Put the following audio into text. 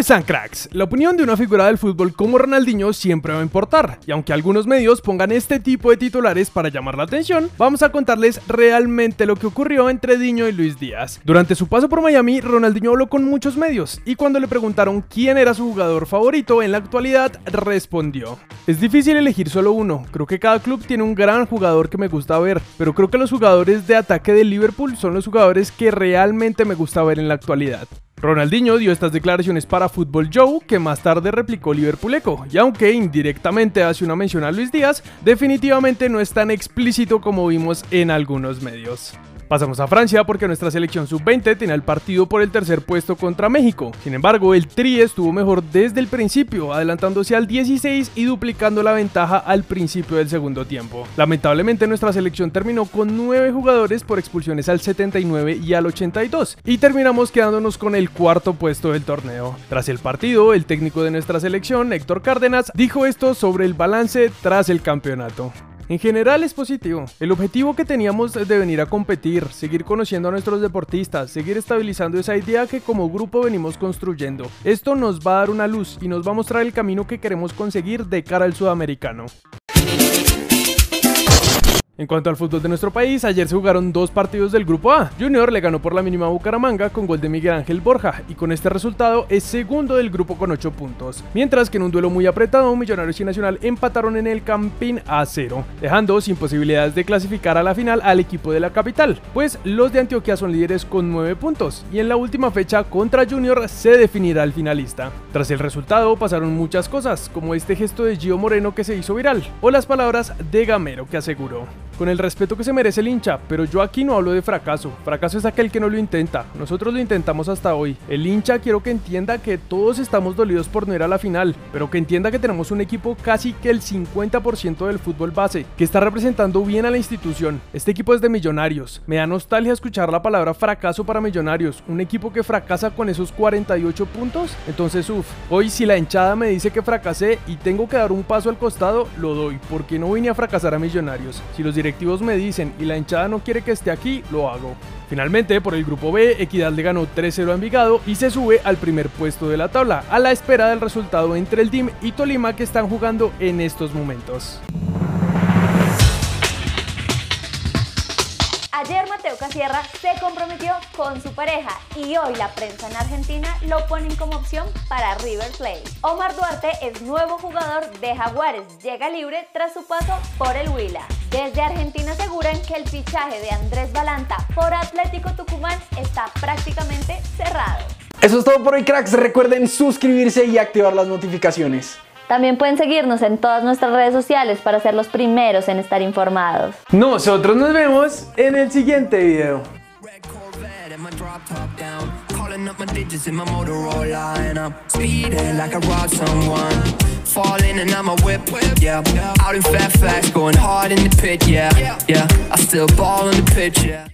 están cracks? La opinión de una figura del fútbol como Ronaldinho siempre va a importar, y aunque algunos medios pongan este tipo de titulares para llamar la atención, vamos a contarles realmente lo que ocurrió entre Diño y Luis Díaz. Durante su paso por Miami, Ronaldinho habló con muchos medios, y cuando le preguntaron quién era su jugador favorito en la actualidad, respondió. Es difícil elegir solo uno, creo que cada club tiene un gran jugador que me gusta ver, pero creo que los jugadores de ataque del Liverpool son los jugadores que realmente me gusta ver en la actualidad. Ronaldinho dio estas declaraciones para Football Joe, que más tarde replicó Liverpool Echo, y aunque indirectamente hace una mención a Luis Díaz, definitivamente no es tan explícito como vimos en algunos medios. Pasamos a Francia porque nuestra selección sub-20 tenía el partido por el tercer puesto contra México. Sin embargo, el Tri estuvo mejor desde el principio, adelantándose al 16 y duplicando la ventaja al principio del segundo tiempo. Lamentablemente nuestra selección terminó con 9 jugadores por expulsiones al 79 y al 82 y terminamos quedándonos con el cuarto puesto del torneo. Tras el partido, el técnico de nuestra selección, Héctor Cárdenas, dijo esto sobre el balance tras el campeonato. En general es positivo. El objetivo que teníamos de venir a competir, seguir conociendo a nuestros deportistas, seguir estabilizando esa idea que como grupo venimos construyendo. Esto nos va a dar una luz y nos va a mostrar el camino que queremos conseguir de cara al sudamericano. En cuanto al fútbol de nuestro país, ayer se jugaron dos partidos del Grupo A. Junior le ganó por la mínima a Bucaramanga con gol de Miguel Ángel Borja y con este resultado es segundo del grupo con 8 puntos. Mientras que en un duelo muy apretado, Millonarios y Nacional empataron en el Campín a 0, dejando sin posibilidades de clasificar a la final al equipo de la capital, pues los de Antioquia son líderes con 9 puntos y en la última fecha contra Junior se definirá el finalista. Tras el resultado pasaron muchas cosas, como este gesto de Gio Moreno que se hizo viral, o las palabras de Gamero que aseguró con el respeto que se merece el hincha, pero yo aquí no hablo de fracaso. Fracaso es aquel que no lo intenta. Nosotros lo intentamos hasta hoy. El hincha quiero que entienda que todos estamos dolidos por no ir a la final, pero que entienda que tenemos un equipo casi que el 50% del fútbol base, que está representando bien a la institución. Este equipo es de millonarios. Me da nostalgia escuchar la palabra fracaso para millonarios. Un equipo que fracasa con esos 48 puntos. Entonces, uff, hoy si la hinchada me dice que fracasé y tengo que dar un paso al costado, lo doy, porque no vine a fracasar a millonarios. Si los directivos me dicen y la hinchada no quiere que esté aquí, lo hago. Finalmente, por el grupo B, Equidad le ganó 3-0 a Envigado y se sube al primer puesto de la tabla, a la espera del resultado entre el DIM y Tolima que están jugando en estos momentos. Ayer Mateo Casierra se comprometió con su pareja y hoy la prensa en Argentina lo ponen como opción para River Plate. Omar Duarte es nuevo jugador de Jaguares, llega libre tras su paso por el Huila. Desde Argentina aseguran que el fichaje de Andrés Balanta por Atlético Tucumán está prácticamente cerrado. Eso es todo por hoy, cracks. Recuerden suscribirse y activar las notificaciones. También pueden seguirnos en todas nuestras redes sociales para ser los primeros en estar informados. Nosotros nos vemos en el siguiente video. My drop top down. Calling up my digits in my Motorola and I'm speeding like I robbed someone. Falling and I'm a whip, whip, yeah. Out in Fairfax, going hard in the pit, yeah. Yeah, I still ball in the pitch, yeah.